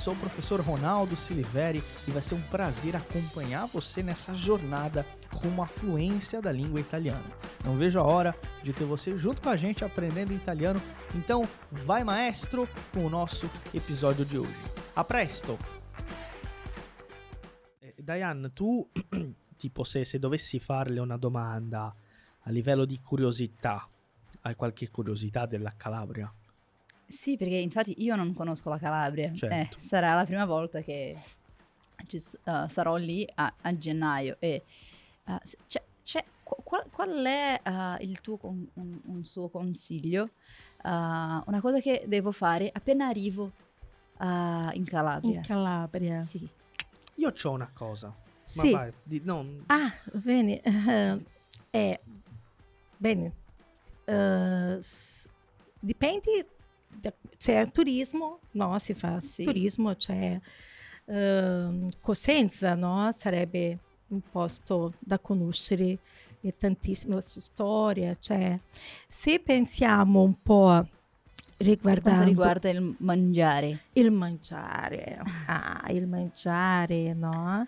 Sou o professor Ronaldo Siliveri e vai ser um prazer acompanhar você nessa jornada rumo à fluência da língua italiana. Não vejo a hora de ter você junto com a gente aprendendo italiano. Então, vai maestro com o nosso episódio de hoje. A presto! Eh, Diane, tu, tipo, se, se dovessi farle una domanda a livello di curiosità, hai qualche curiosità della Calabria? Sì, perché infatti io non conosco la Calabria. Certo. Eh, sarà la prima volta che ci uh, sarò lì a, a gennaio. E uh, c'è- c'è- qu- qual, qual è uh, il tuo con- un, un suo consiglio? Uh, una cosa che devo fare appena arrivo uh, in Calabria. In Calabria. Sì. Io ho una cosa. Ma Sì. vai, di- no, Ah, bene. eh, é, bene. eh, s- dipende. C'è turismo, no? Si fa Sì. turismo, c'è ehm, Cosenza, no? Sarebbe un posto da conoscere e tantissimo la sua storia. Cioè, se pensiamo un po' riguardando riguarda il mangiare. Il mangiare, ah, il mangiare, no?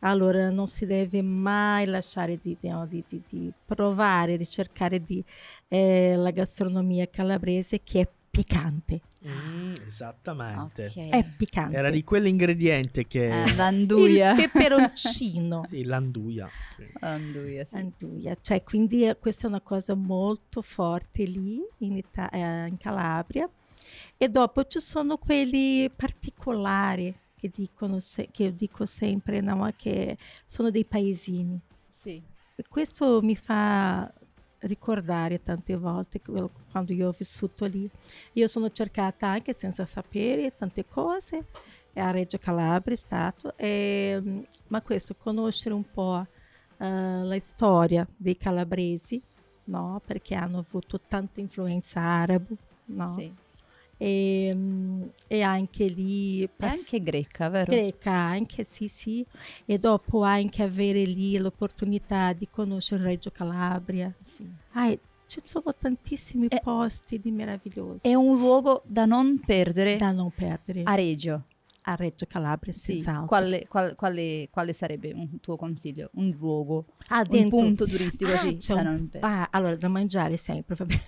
Allora non si deve mai lasciare di, di- no, di- di- di provare, di cercare di, eh, la gastronomia calabrese che è piccante. Mm, esattamente. Ok. È piccante. Era di quell'ingrediente che... Eh, l'anduia. Il peperoncino. Sì, l'anduia. Sì. L'anduia, sì. Anduia. Cioè, quindi eh, questa è una cosa molto forte lì in, Ita- eh, in Calabria. E dopo ci sono quelli particolari che, dicono se- che io dico sempre, no? che sono dei paesini. Sì. E questo mi fa ricordare tante volte quando io ho vissuto lì. Io sono cercata anche senza sapere tante cose, a Reggio Calabria è stato, e, ma questo, conoscere un po' eh, la storia dei calabresi, no? perché hanno avuto tanta influenza arabo, no? sì. E, mm, e anche lì... Pass- anche greca, vero? greca anche, sì, sì, e dopo anche avere lì l'opportunità di conoscere Reggio Calabria. Sì. Ah, ci sono tantissimi Eh, posti di meravigliosi È un luogo da non perdere da non perdere a Reggio. A Reggio Calabria, Sì. senz'altro. Quale, qual- quale- quale sarebbe un tuo consiglio? Un luogo, Ah, un punto turistico, Ah, sì, c'è da un-. Ah, allora, da mangiare sempre, va bene.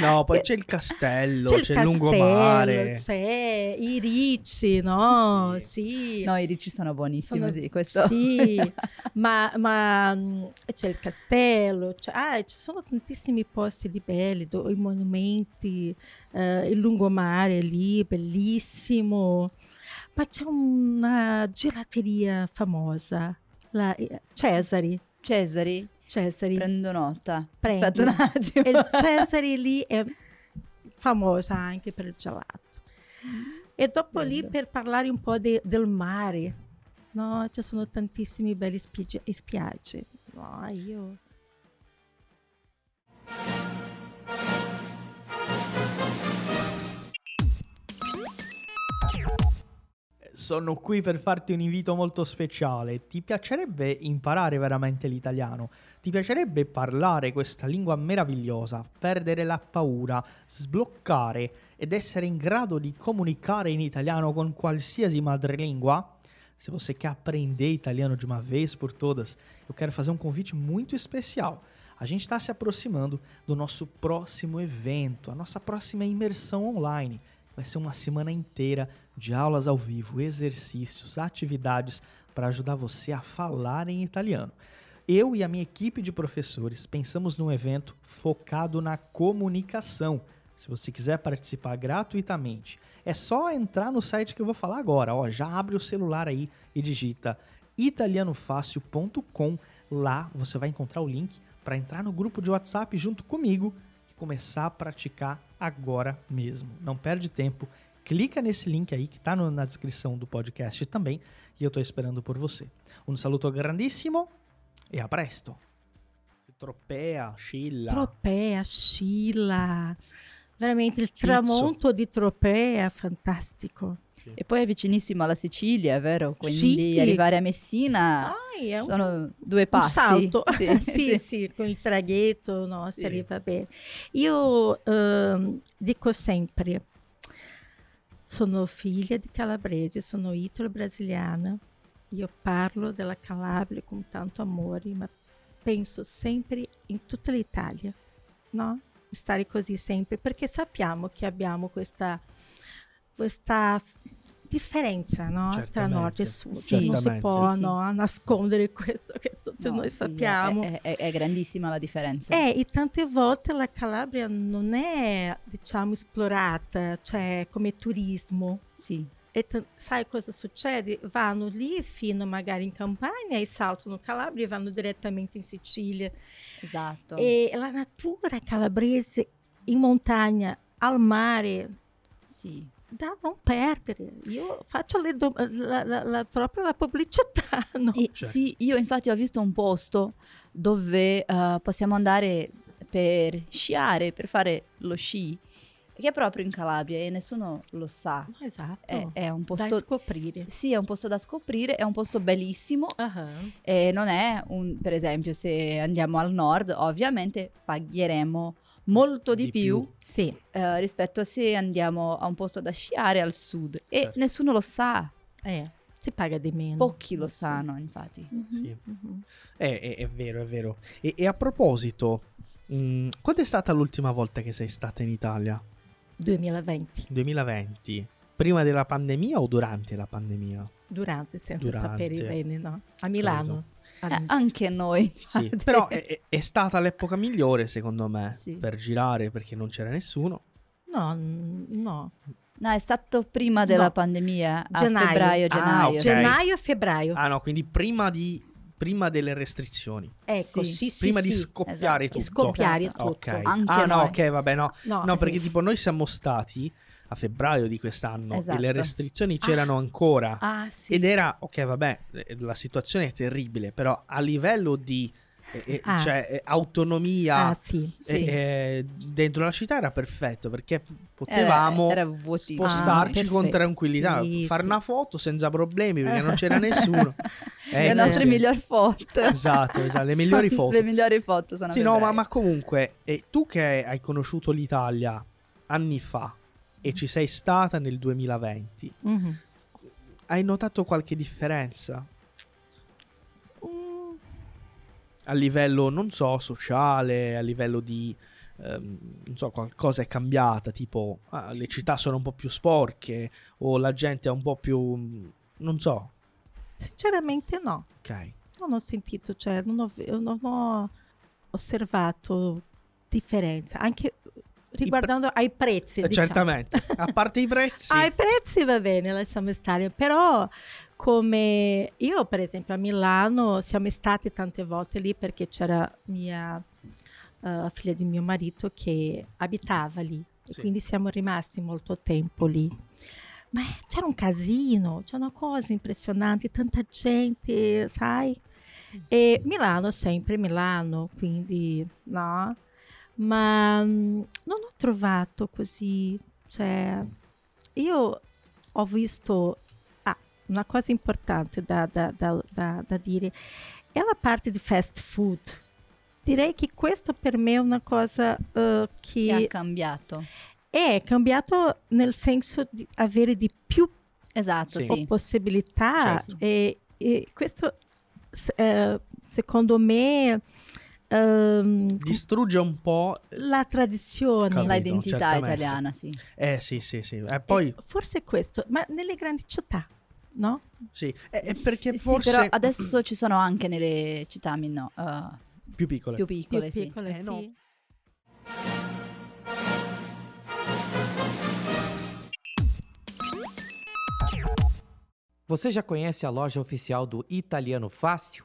No, poi c'è il castello, C'è c'è, il il lungomare. c'è i ricci, no? Sì. Sì. No, i ricci sono buonissimi, Sono- sì, questo. Sì, ma, ma, mm, c'è il castello, c'è- ah, ci sono tantissimi posti di belli, do- i monumenti, eh, il lungomare lì, bellissimo. Ma c'è una gelateria famosa, la eh, Cesari. Cesari, Cesari. prendo nota. Prendi. Aspetta un attimo. E il Cesari lì è famosa anche per il gelato. E dopo lì Bello. per parlare un po' de- del mare, no? Ci sono tantissimi belli spiagge. spiagge. No, io... Sono qui per farti un invito molto speciale. Ti piacerebbe imparare veramente l'italiano? Ti piacerebbe parlare questa lingua meravigliosa, perdere la paura, sbloccare ed essere in grado de comunicare in italiano com qualsiasi madrelingua? Se você quer aprender italiano de uma vez por todas, eu quero fazer um convite muito especial. A gente está se aproximando do nosso próximo evento, a nossa próxima imersão online. Vai ser uma semana inteira de aulas ao vivo, exercícios, atividades para ajudar você a falar em italiano. Eu e a minha equipe de professores pensamos num evento focado na comunicação. Se você quiser participar gratuitamente, é só entrar no site que eu vou falar agora. Ó, já abre o celular aí e digita italianofácil.com. Lá você vai encontrar o link para entrar no grupo de WhatsApp junto comigo e começar a praticar agora mesmo. Não perde tempo, clica nesse link aí que tá no- na descrição do podcast também e eu tô esperando por você. Um saluto grandissimo e a presto. Tropea, Scilla. Tropea, Scilla. Veramente il Chizzo. tramonto di Tropea fantastico. E poi è vicinissimo alla Sicilia, vero? Quindi Sì. arrivare a Messina Dai, è un, sono due un passi. salto. Sì, sì, sì. sì, con il traghetto no, si Sì. arriva bene. Io ehm, dico sempre, sono figlia di calabresi, sono italo-brasiliana, io parlo della Calabria con tanto amore, ma penso sempre in tutta l'Italia, no? Stare così sempre, perché sappiamo che abbiamo questa, questa differenza no? tra Certamente, nord e sud, Sì. non si certamente. può Sì, sì. no, nascondere questo che tutti No, noi sì, sappiamo. È, è- è grandissima la differenza. Eh, e tante volte la Calabria non è, diciamo, esplorata, cioè come turismo. Sì, E t- sai cosa succede? Vanno lì fino magari in campagna e saltano Calabria e vanno direttamente in Sicilia. esatto. E la natura calabrese in montagna, al mare, Sì. Da non perdere. Io faccio le do- la, la- la- proprio la pubblicità, no? E Cioè. sì, io infatti ho visto un posto dove eh, possiamo andare per sciare, per fare lo sci, che è proprio in Calabria e nessuno lo sa. Esatto. È, è un da posto... scoprire. Sì, è un posto da scoprire, è un posto bellissimo Ah, e non è un, per esempio, se andiamo al nord, ovviamente pagheremo molto di, Di più, più. Sì, eh, rispetto a se andiamo a un posto da sciare al sud e Certo. nessuno lo sa, eh, si paga di meno. pochi lo Sì. sanno infatti. Mhm, Sì. mhm. Eh, è, è vero, è vero. E, e a proposito, mh, quando è stata l'ultima volta che sei stata in Italia? 2020, 2020? Prima della pandemia o durante la pandemia? durante, senza Durante. sapere bene, no? A Milano. Eh, all'inizio. anche noi. Sì, però è, è- stata l'epoca migliore secondo me Sì. per girare perché non c'era nessuno. No, no. No, è stato prima della No. pandemia, a Gennaio. febbraio, Ah, gennaio. ok. Gennaio e febbraio. Ah no, quindi prima, di, prima delle restrizioni, ecco, sì. sì, sì, prima di scoppiare esatto. Tutto. scoppiare Esatto. tutto. Ok. Anche ah no, noi. ok, vabbè, no. No, No, perché sì. tipo noi siamo stati a febbraio di quest'anno Esatto. e le restrizioni c'erano ancora. Ah, sì. Ed era, ok, vabbè, eh, la situazione è terribile, però a livello di eh, eh, Ah. cioè, eh, autonomia Ah, sì. Sì. eh, eh, dentro la città era perfetto perché potevamo Era, era spostarci Ah, con tranquillità, Sì, fare una foto senza problemi perché non c'era nessuno. Le Ecco, nostre migliori foto. Esatto, esatto, le migliori foto. Le migliori foto sono Sì, no, ma, ma comunque, eh, tu che hai conosciuto l'Italia anni fa e ci sei stata nel 2020, Mhm. hai notato qualche differenza Mm, a livello, non so, sociale, a livello di, ehm, non so, qualcosa è cambiata, tipo ah, le città sono un po' più sporche o la gente è un po' più, non so, Sinceramente no. ok. Non ho sentito, cioè non ho, non ho osservato differenza. Anche riguardando ai prezzi. Eh, diciamo. Certamente, a parte i prezzi, Ai prezzi va bene, lasciamo stare, però come io per esempio a Milano siamo stati tante volte lì perché c'era mia eh, figlia di mio marito che abitava lì e Sì. quindi siamo rimasti molto tempo lì. Ma c'era un casino, c'è una cosa impressionante, tanta gente, sai? E Milano sempre Milano, quindi no, ma mm, non ho trovato così, cioè io ho visto ah, una cosa importante da, da- da- da- da dire è la parte di fast food. Direi che questo per me è una cosa eh, Che ha che cambiato. è cambiato nel senso di avere di più Esatto, Sì. possibilità Certo. e, e questo eh, secondo me ehm, distrugge un po'... la tradizione Capito, L'identità certamente. italiana, sì. Eh sì, sì, sì. E poi, E forse questo ma nelle grandi città no? sì, è, è perché Sì, forse... però adesso ci sono anche nelle città minno- eh, Più piccole. più più piccole, sì. piccole Eh, no. sì. Você já conhece a loja oficial do Italiano Fácil?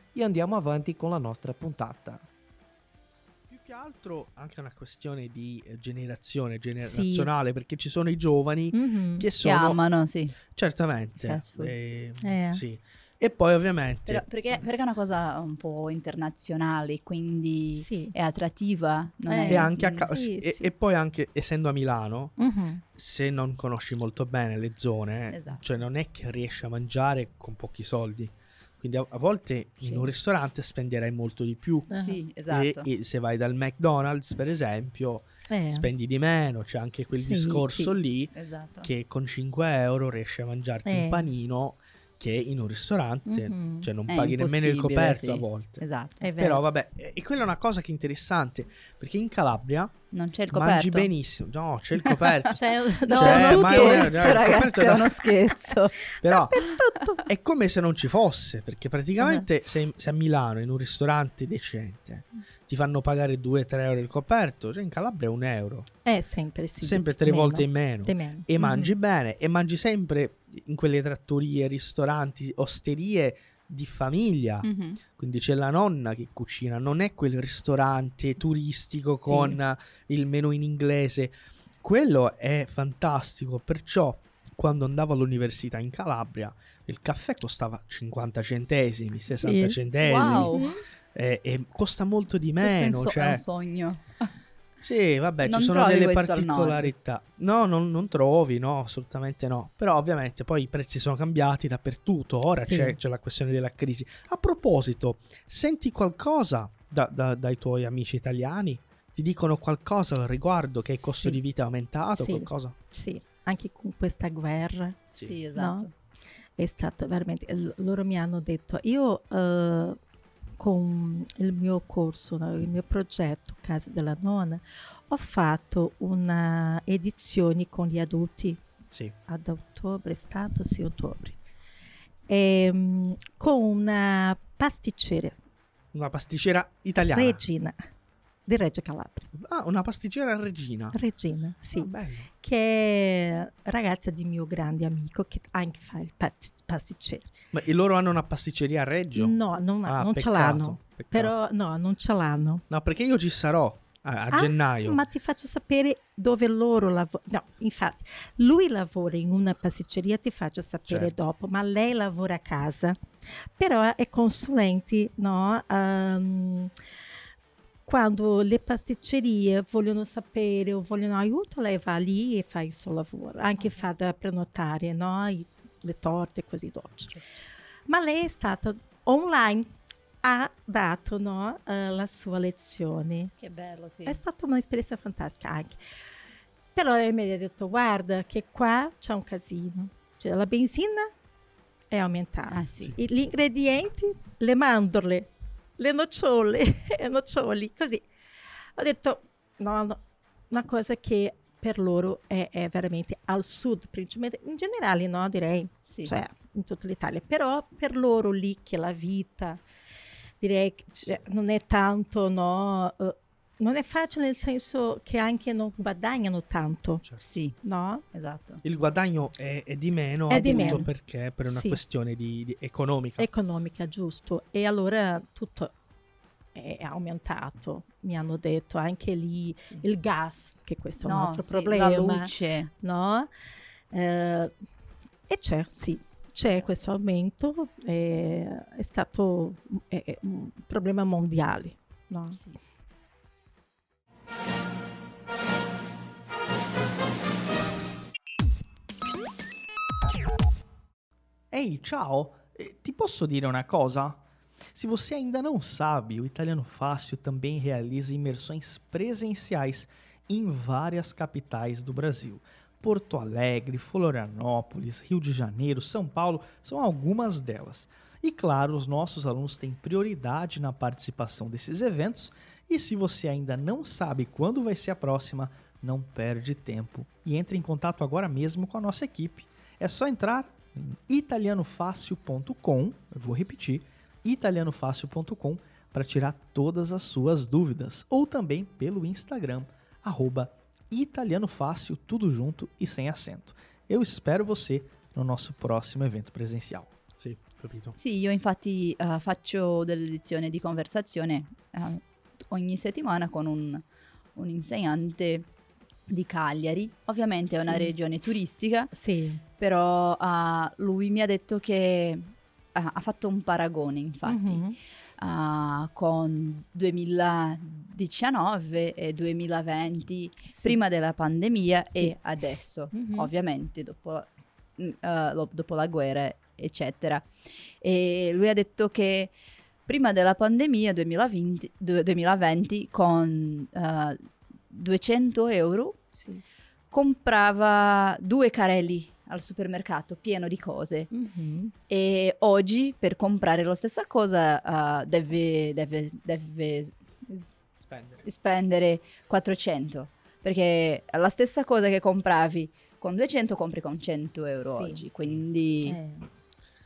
e andiamo avanti con la nostra puntata. Più che altro anche una questione di eh, generazione, generazionale, perché ci sono i giovani Mhm. che Che sono... amano, sì. Certamente. Food. eh, Eh. sì. E poi ovviamente... Però perché, perché è una cosa un po' internazionale, quindi Sì. è attrattiva. Non Eh, è, E, anche a mm, ca- Sì, e, sì. e poi anche essendo a Milano, Mhm. se non conosci molto bene le zone, Esatto. cioè non è che riesci a mangiare con pochi soldi. Quindi a, a volte Sì. in un ristorante spenderai molto di più. Ah. Sì, esatto. E, e se vai dal McDonald's, per esempio, Eh. spendi di meno. C'è anche quel Sì, discorso sì. lì esatto. che con 5 euro riesci a mangiarti Eh. un panino che in un ristorante, Mhm. cioè non È paghi nemmeno il coperto sì. a volte. Esatto. È vero. Però vabbè, e quella è una cosa che è interessante, perché in Calabria Non c'è il mangi coperto. benissimo. No, c'è il coperto. Cioè, No, Cioè, uno ma- scherzo, no, il ragazzi, coperto è da- uno scherzo. Però è come se non ci fosse, perché praticamente sei, sei a Milano in un ristorante decente, ti fanno pagare 2-3 euro il coperto, cioè in Calabria è un euro, è sempre sì. sempre tre meno, volte in meno. meno. E mangi bene, e mangi sempre in quelle trattorie, ristoranti, osterie di famiglia. Mhm. Quindi c'è la nonna che cucina, non è quel ristorante turistico Sì. con il menù in inglese. Quello è fantastico, perciò quando andavo all'università in Calabria il caffè costava 50 centesimi, 60 Sì. centesimi Wow, e, e costa molto di questo è un, meno. so- è cioè, un sogno. Sì, vabbè, Non ci sono delle particolarità. No, non, non trovi, no, assolutamente no. Però ovviamente poi i prezzi sono cambiati dappertutto. Ora Sì. c'è, c'è la questione della crisi. A proposito, senti qualcosa da- da- dai tuoi amici italiani? Ti dicono qualcosa al riguardo? Che il costo Sì. di vita è aumentato? Sì. Qualcosa? Sì, anche con questa guerra Sì. Sì, esatto. è stato veramente... l- Loro mi hanno detto, io eh, con il mio corso, il mio progetto Casa della Nonna, ho fatto una edizione con gli adulti Sì. ad ottobre, è stato sì, ottobre, Ehm, con una pasticcera, Una pasticcera italiana. Regina, di Reggio Calabria. Ah, una pasticcera regina. Regina, sì. Bello. che è ragazza di mio grande amico che anche fa il pasticcere. Ma e loro hanno una pasticceria a Reggio? No, non, Ah, non ce l'hanno. peccato. Però no, non ce l'hanno. No, perché io ci sarò a, a Ah, gennaio. Ma ti faccio sapere dove loro lavorano. No, infatti, lui lavora in una pasticceria, ti faccio sapere Certo. dopo, ma lei lavora a casa. Però è consulente, no? Ehm, quando le pasticcerie vogliono sapere o vogliono aiuto, lei va lì e fa il suo lavoro, anche fa da prenotare, no? I- le torte e così dolci. Ma lei è stata online, ha dato no, eh, la sua lezione. Che bello, sì. È stata un'esperienza fantastica anche. Però lei mi ha detto, guarda che qua c'è un casino. Cioè, la benzina è aumentata. Ah, sì. Gli ingredienti, le mandorle, le nocciole, noccioli, così. Ho detto, no, no, una cosa che per loro è, è veramente al sud, principalmente, in generale, no, direi, Sì. cioè in tutta l'Italia, però per loro lì che la vita, direi cioè, non è tanto, no, eh, non è facile nel senso che anche non guadagnano tanto, Sì, no? esatto. Il guadagno è, è di meno È di meno. perché per una Sì. questione di, di economica. Economica, giusto. E allora tutto è aumentato, mi hanno detto, anche lì Sì. il gas, che questo è un No, altro sì, problema. La luce. no? Eh, e c'è, sì, c'è questo aumento, eh, è stato è- è un problema mondiale, no. Sì. Ehi, ciao! Te posso dire uma coisa? Se você ainda não sabe, o Italiano Fácil também realiza imersões presenciais em várias capitais do Brasil. Porto Alegre, Florianópolis, Rio de Janeiro, São Paulo são algumas delas. E claro, os nossos alunos têm prioridade na participação desses eventos. E se você ainda não sabe quando vai ser a próxima, não perde tempo e entre em contato agora mesmo com a nossa equipe. É só entrar em italianofácil.com, eu vou repetir, italianofácil.com para tirar todas as suas dúvidas, ou também pelo Instagram, italianofácil, tudo junto e sem acento. Eu espero você no nosso próximo evento presencial. Sì, capito. Sì, io infatti eh, faccio delle lezioni di conversazione eh, ogni settimana con un, un insegnante di Cagliari. Ovviamente è una Sì. regione turistica, Sì. però eh, lui mi ha detto che ha fatto un paragone, infatti, Mhm. eh, con 2019 e 2020, Sì. prima della pandemia Sì. e adesso, Mhm. ovviamente dopo, lo- dopo la guerra, eccetera. E lui ha detto che prima della pandemia 2020, du- 2020 con eh, 200 euro Sì. comprava due carrelli al supermercato pieno di cose Mhm. e oggi per comprare la stessa cosa eh, deve, deve- deve Spendere. spendere 400 perché la stessa cosa che compravi con 200 compri con 100 euro Sì. oggi quindi Eh,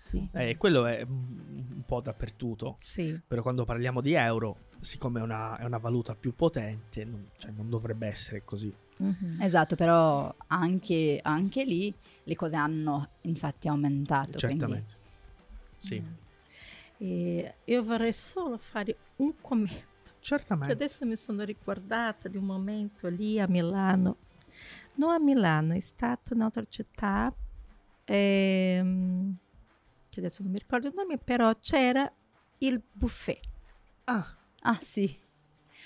sì. Eh, quello è un po' dappertutto. sì. Però quando parliamo di euro, siccome è una, è una valuta più potente, non, cioè, non dovrebbe essere così. Mhm. esatto però anche, anche lì le cose hanno infatti aumentato quindi- Certamente. Sì, Mm. E io vorrei solo fare un commento. Che certamente. adesso mi sono ricordata di un momento lì a Milano. Non a Milano, è stato in un'altra città. ehm, che adesso non mi ricordo il nome, però c'era il buffet. Ah, ah sì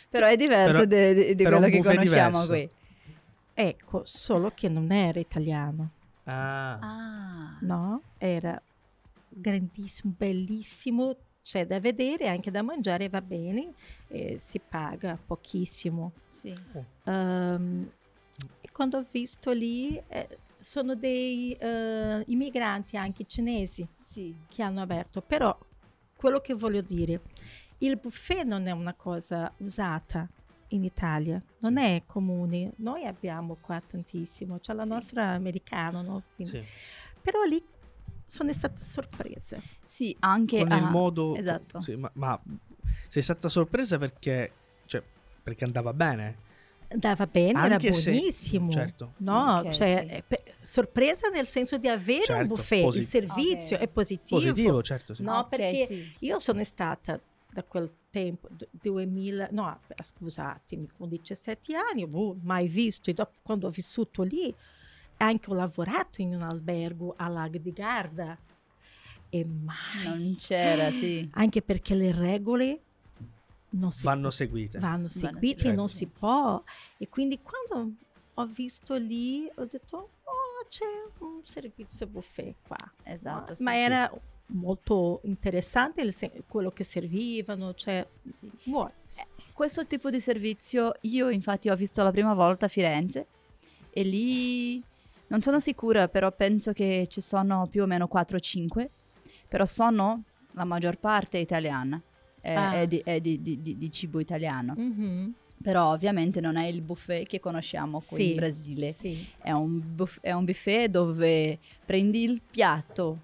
però è diverso di quello che conosciamo diverso. qui Ecco, solo che non era italiano, ah. ah no? Era grandissimo, bellissimo, c'è da vedere, anche da mangiare va bene, eh, si paga pochissimo. sì Ehm, e quando ho visto lì, eh, sono dei eh, immigranti anche cinesi sì che hanno aperto, però quello che voglio dire, il buffet non è una cosa usata in Italia, non Sì. è comune, noi abbiamo qua tantissimo, c'è la Sì. nostra americano, no? Quindi- Sì. però lì sono stata sorpresa. sì anche Con ah, il modo... esatto Sì, ma, ma sei stata sorpresa perché... Cioè, perché andava bene? Andava bene, era Anche se- buonissimo. certo. No, Ok, cioè, sì. Sorpresa nel senso di avere Certo, un buffet, posi- il servizio Ok. è positivo. Positivo, certo. Sì. No, Ok, perché sì. io sono stata da quel tempo, d- 2000, no, scusatemi, con 17 anni, boh, mai visto, e dopo, quando ho vissuto lì, anche ho lavorato in un albergo a Lago di Garda, e mai, non c'era sì anche perché le regole non si Vanno seguite. vanno seguite, seguite. non si può. E quindi quando ho visto lì, ho detto, c'è un servizio buffet qua. esatto Ma- sì, Ma era molto interessante se- quello che servivano, cioè, sì. buono. Questo tipo di servizio io infatti ho visto la prima volta a Firenze e lì non sono sicura, però penso che ci sono più o meno 4-5, però sono la maggior parte italiana, è, Ah. è di, è di- di- di- di cibo italiano, Mhm. però ovviamente non è il buffet che conosciamo qui Sì, in Brasile, Sì. è un, buff- è un buffet dove prendi il piatto,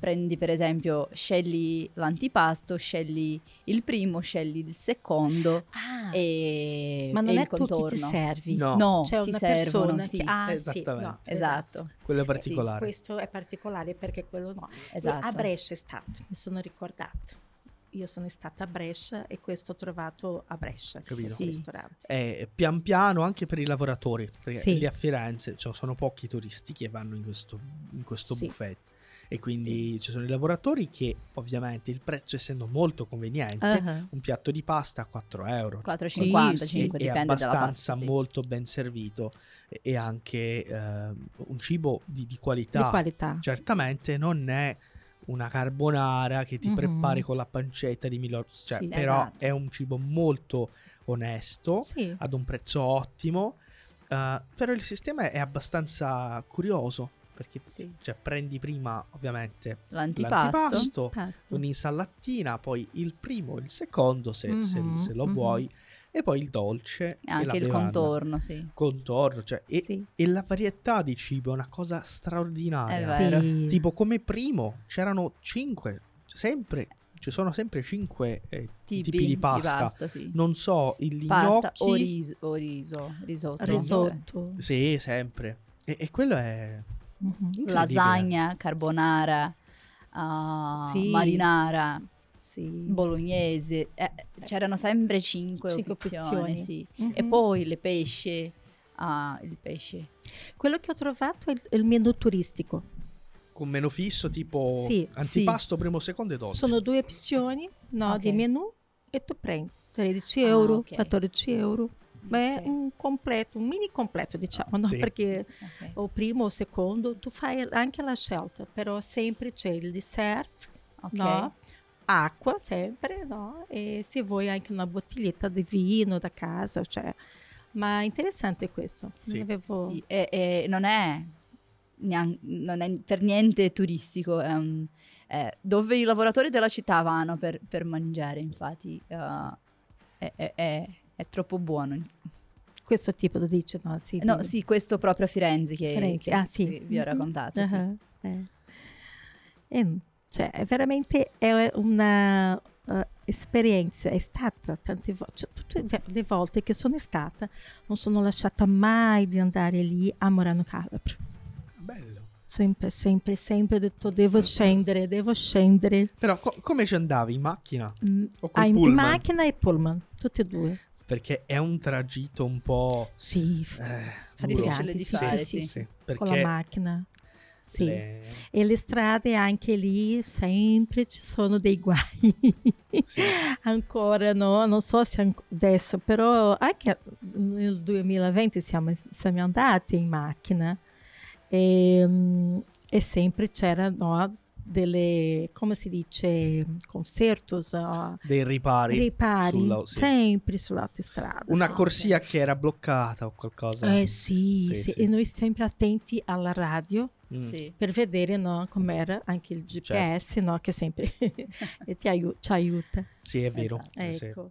prendi per esempio, scegli l'antipasto, scegli il primo, scegli il secondo Ah, e, ma e non il è tu che ti contorno. servi. No. No, C'è ti una servono, persona sì. che... Ah, sì, Esattamente. no, Esatto, Quello è Sì, particolare. questo è particolare perché quello no. esatto. A Brescia è stato, mi sono ricordata. Io sono stata a Brescia e questo ho trovato a Brescia, Capito. Sì. ristorante. E pian piano anche per i lavoratori, perché Sì. lì a Firenze cioè, sono pochi turisti che vanno in questo, in questo Sì. buffet. E quindi ci sono i lavoratori che ovviamente il prezzo essendo molto conveniente, Ah, un piatto di pasta a 4 euro. 4,50, Sì, sì. 5, è dipende dalla abbastanza pasta. sì. molto ben servito e- e anche eh, un cibo di, di Di qualità. qualità. Certamente non è una carbonara che ti Mhm. prepari con la pancetta di Milor, cioè, Sì. però Esatto. è un cibo molto onesto, Sì. ad un prezzo ottimo, eh, però il sistema è abbastanza curioso perché Sì. cioè, prendi prima ovviamente L'antipasto. l'antipasto, Pasto. un'insalatina, poi il primo, il secondo se, se- Mhm, se lo mhm. vuoi e poi il dolce E e la anche il bevanda. contorno, sì. Contorno, cioè, e, Sì. e la varietà di cibo è una cosa straordinaria. È vero. Sì. Tipo come primo c'erano cinque, sempre, ci sono sempre cinque eh, Tipi, tipi, di pasta. sì. Non so, il Pasta gnocchi. o riso, o riso, risotto. Risotto. Sì, sempre. E, e quello è Mhm. incredibile. Lasagna, carbonara, ah, Sì. marinara, Sì. bolognese. eh, c'erano sempre cinque, Cinque opzioni, opzioni. sì. Mhm. E poi le pesce. Ah, il pesce. Quello che ho trovato è il, il menù turistico. Con meno fisso, tipo Sì, antipasto, primo, secondo e dolce. Sono due opzioni no, Ok. di menù e tu prendi 13 Ah, euro, ok. 14 euro. Ma è Ok. un completo, un mini completo, diciamo, no? Sì. perché Ok. o primo o secondo tu fai anche la scelta, però sempre c'è il dessert, Ok. no? Acqua sempre, no? e se vuoi anche una bottiglietta di vino da casa, cioè. ma interessante questo. Sì. Non avevo... Sì, e, e non è, non è per niente turistico, è un- è dove i lavoratori della città vanno per, per mangiare, infatti eh, è, è- troppo buono. Questo tipo lo dice, no? Sì, No, di- sì, questo proprio a Firenze che, Firenze, che- ah, sì. che vi ho raccontato. sì. Ah, eh. E, cioè, è veramente è una eh, esperienza, è stata tante volte, cioè, tutte le volte che sono stata, non sono lasciata mai di andare lì a Morano Calabro. Bello. Sempre, sempre, sempre ho detto devo scendere, devo scendere. Però co- come ci andavi? In macchina? Mm, O ah, in macchina e pullman, tutte e due. Perché è un tragitto un po'... Sì, Eh, Difficile di sì, fare, sì, sì. sì, Perché con la macchina. Sì. le- E le strade anche lì sempre ci sono dei guai. Sì. Ancora no, non so se adesso, però anche nel 2020 siamo, siamo andati in macchina e, e sempre c'erano delle, come si dice, concertos, no? dei ripari. ripari, sulla- sì. sempre sull'autostrada. Una sì. corsia che era bloccata o qualcosa. Eh sì, Sì, sì, sì. e noi sempre attenti alla radio Mm. Sì. per vedere no, com'era anche il GPS, no, che sempre e ti aiu- ci aiuta. Sì, è vero. Esatto. Eh, sì. Ecco.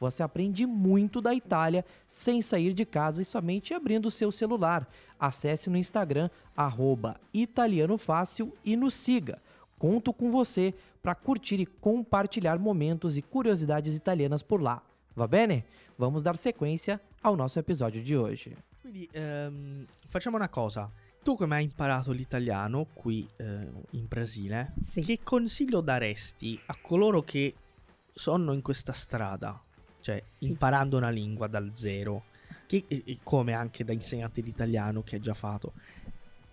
Você aprende muito da Itália sem sair de casa e somente abrindo o seu celular. Acesse no Instagram, arroba Italiano Fácil e nos siga. Conto com você para curtir e compartilhar momentos e curiosidades italianas por lá. Va bene? Vamos dar sequência ao nosso episódio de hoje. Quindi ehm, facciamo una cosa. Tu come hai imparato l'italiano qui eh, in Brasile, Sì. che consiglio daresti a coloro che sono in questa strada? Cioè, Sì. imparando una lingua dal zero, che- come anche da insegnante di italiano che hai già fatto.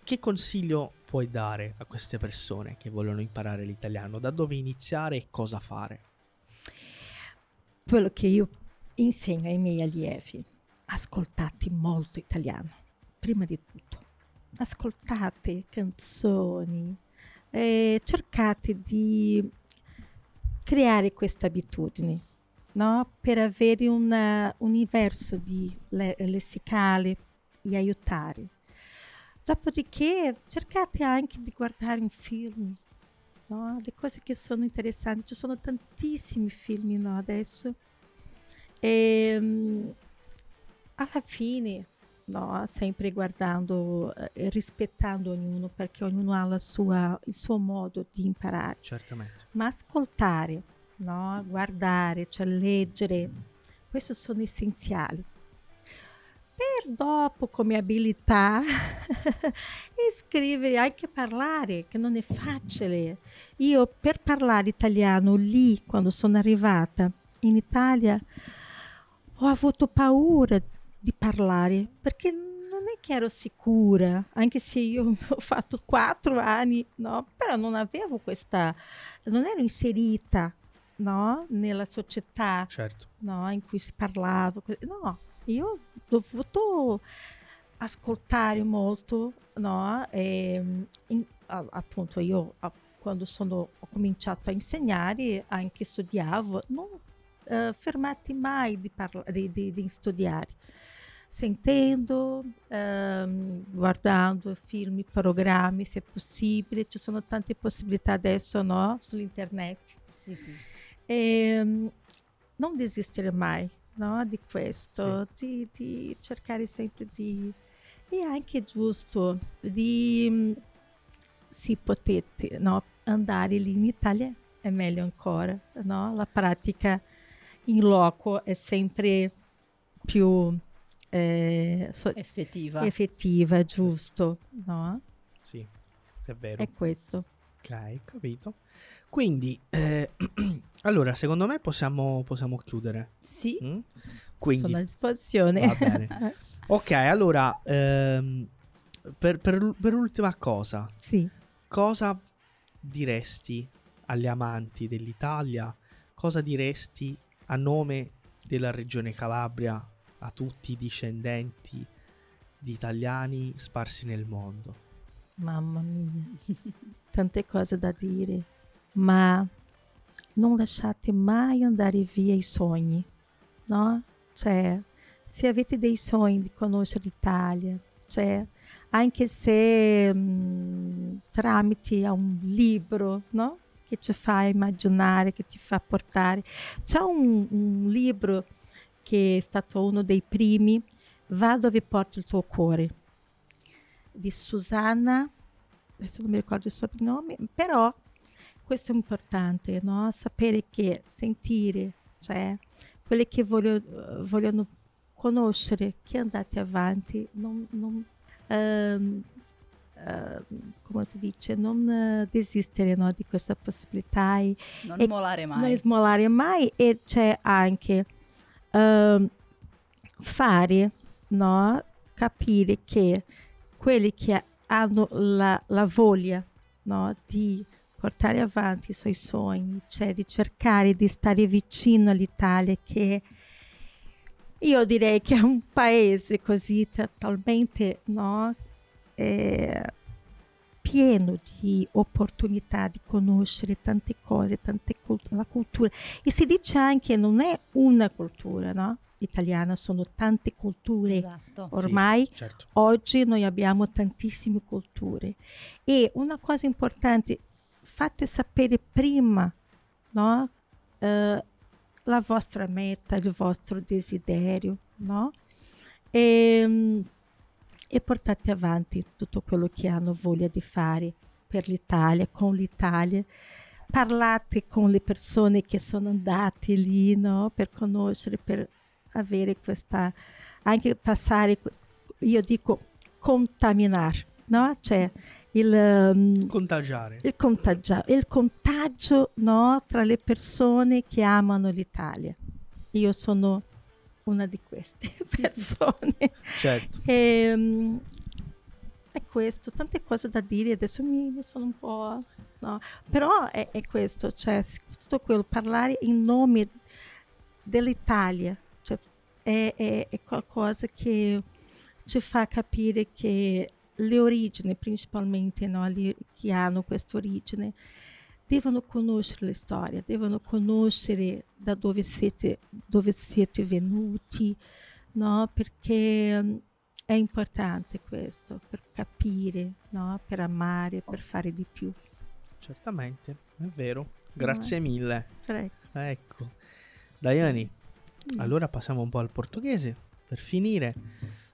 Che consiglio puoi dare a queste persone che vogliono imparare l'italiano? Da dove iniziare e cosa fare? Quello che io insegno ai miei allievi, ascoltate molto italiano, prima di tutto. Ascoltate canzoni, eh, cercate di creare queste abitudini, no? Per avere un eh, universo di le- lessicale e aiutare. Dopodiché cercate anche di guardare un film, no? Le cose che sono interessanti, ci sono tantissimi film no, adesso. E, mm, alla fine no? sempre guardando eh, e rispettando ognuno, perché ognuno ha la sua- il suo modo di imparare. Certamente. Ma ascoltare, no? guardare, cioè leggere, questi sono essenziali. Per dopo, come abilità, scrivere, anche parlare, che non è facile. Io per parlare italiano lì, quando sono arrivata in Italia, ho avuto paura di parlare perché non è che ero sicura, anche se io ho fatto quattro anni, no? Però non avevo questa, non ero inserita, no? Nella società, Certo. no? In cui si parlava, que- no? Io ho dovuto ascoltare molto, no? E, in- a- appunto io quando sono, ho cominciato a insegnare, anche studiavo, non eh, fermati mai di, parla- di- di- di studiare. Sentendo, ehm, guardando film, programmi, se è possibile, ci sono tante possibilità adesso, no? Sull'internet. Sì, sì. E, non desistere mai no, di questo, di, di cercare sempre di... E anche giusto di... mm, Se potete no, andare lì in Italia è meglio ancora, no? La pratica in loco è sempre più eh, so- Effettiva. effettiva, giusto, no? Sì, è vero. È questo. Ok, capito. Quindi, eh, allora, secondo me possiamo, possiamo chiudere. sì. mm? Quindi, Sono a disposizione. va bene. Ok, allora, ehm, per, per- per l'ultima cosa, sì. cosa diresti agli amanti dell'Italia? Cosa diresti a nome della regione Calabria a tutti i discendenti di italiani sparsi nel mondo? Mamma mia, tante cose da dire, ma non lasciate mai andare via i sogni, no? Cioè, se avete dei sogni di conoscere l'Italia, cioè, anche se mm, tramite un libro, no? Che ti fa immaginare, che ti fa portare. C'è un, un libro che è stato uno dei primi, Va dove porta il tuo cuore di Susanna, adesso non mi ricordo il soprannome, però questo è importante, no? sapere che sentire, cioè quelli che voglio- vogliono conoscere, che andate avanti, non, non, ehm, ehm, come si dice, non desistere no, di questa possibilità e Non E- mai. non smollare mai e c'è anche ehm, fare, no? capire che quelli che hanno la, la voglia no? di portare avanti i suoi sogni, cioè di cercare di stare vicino all'Italia che io direi che è un paese così talmente no? eh, pieno di opportunità di conoscere tante cose, tante cult- la cultura. E si dice anche non è una cultura no? Italiana, sono tante culture. Esatto. Ormai Certo. oggi noi abbiamo tantissime culture e una cosa importante, fate sapere prima no? Eh, la vostra meta, il vostro desiderio, no? E, e portate avanti tutto quello che hanno voglia di fare per l'Italia, con l'Italia. Parlate con le persone che sono andate lì, no? Per conoscere, per avere questa, anche passare, io dico contaminare, no? Cioè il, ehm, Contagiare. il, contagio, il contagio no, tra le persone che amano l'Italia. Io sono una di queste persone. Certo. E, mm, è questo, tante cose da dire, adesso mi, sono un po'... no. Però è, è questo, cioè tutto quello, parlare in nome dell'Italia, è, è- è qualcosa che ci fa capire che le origini, principalmente no, le- che hanno questa origine, devono conoscere la storia, devono conoscere da dove siete, dove siete venuti, no? perché è importante questo, per capire, no? per amare, per fare di più. Certamente, è vero. Grazie mille. Prego. Ecco. Daiani. Allora passiamo un po' al portoghese per finire.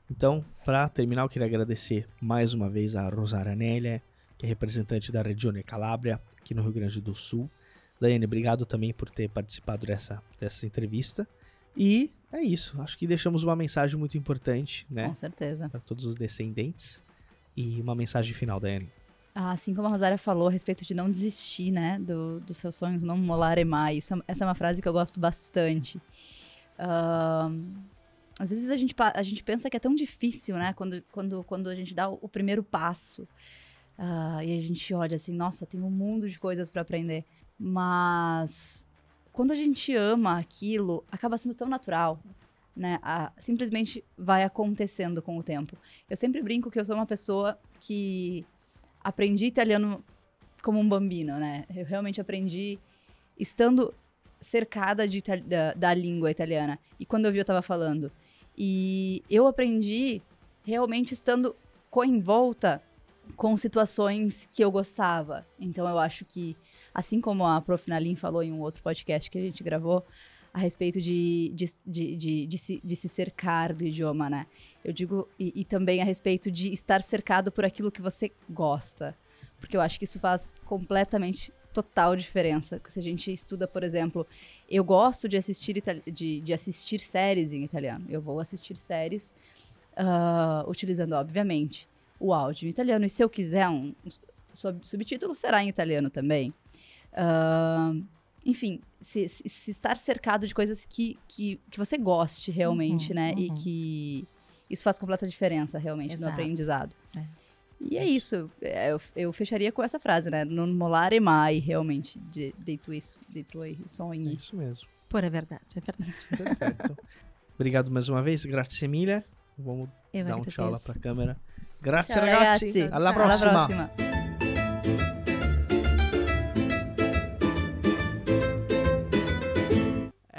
Então, para terminar, eu queria agradecer mais uma vez a Rosária Nélia, que é representante da Regione Calabria, aqui no Rio Grande do Sul. Daiane, obrigado também por ter participado dessa, dessa entrevista. E é isso. Acho que deixamos uma mensagem muito importante, né? Com certeza. Para todos os descendentes. E uma mensagem final, Daiane. Ah, Assim como a Rosária falou a respeito de não desistir, né, do, dos seus sonhos, não molare mais. É- Essa é uma frase que eu gosto bastante. Ahn, às vezes a gente, a gente pensa que é tão difícil, né, quando, quando, quando a gente dá o, o primeiro passo. Ah, e a gente olha assim, nossa, tem um mundo de coisas para aprender. Mas quando a gente ama aquilo, acaba sendo tão natural, né? A- simplesmente vai acontecendo com o tempo. Eu sempre brinco que eu sou uma pessoa que aprendi italiano como um bambino, né? Eu realmente aprendi estando cercada de da, da língua italiana. E quando eu vi, eu tava falando. E eu aprendi realmente estando coenvolta com situações que eu gostava. Então eu acho que, assim como a Prof. Nalim falou em um outro podcast que a gente gravou, a respeito de, de, de, de, de se, de se cercar do idioma, né? Eu digo, e, e também a respeito de estar cercado por aquilo que você gosta. Porque eu acho que isso faz completamente total diferença. Se a gente estuda, por exemplo, eu gosto de assistir, de, de assistir séries em italiano. Eu vou assistir séries ah, utilizando, obviamente, o áudio em italiano. E se eu quiser um sub- subtítulo, será em italiano também. Ah, enfim, se, se- se estar cercado de coisas que, que, que você goste realmente, Uhum, né? E uhum. que isso faz completa diferença realmente no Exato. aprendizado. É. E é isso. É, Eu, eu fecharia com essa frase, né? Non molare mai, realmente, de, dei, tuoi, dei tuoi É sogni. isso mesmo. Por é verdade, é verdade. Perfeito. Obrigado mais uma vez. Grazie mille. Vamos Eu dar um tchau lá pra câmera. Grazie ragazzi. ragazzi. Alla Alla prossima. prossima.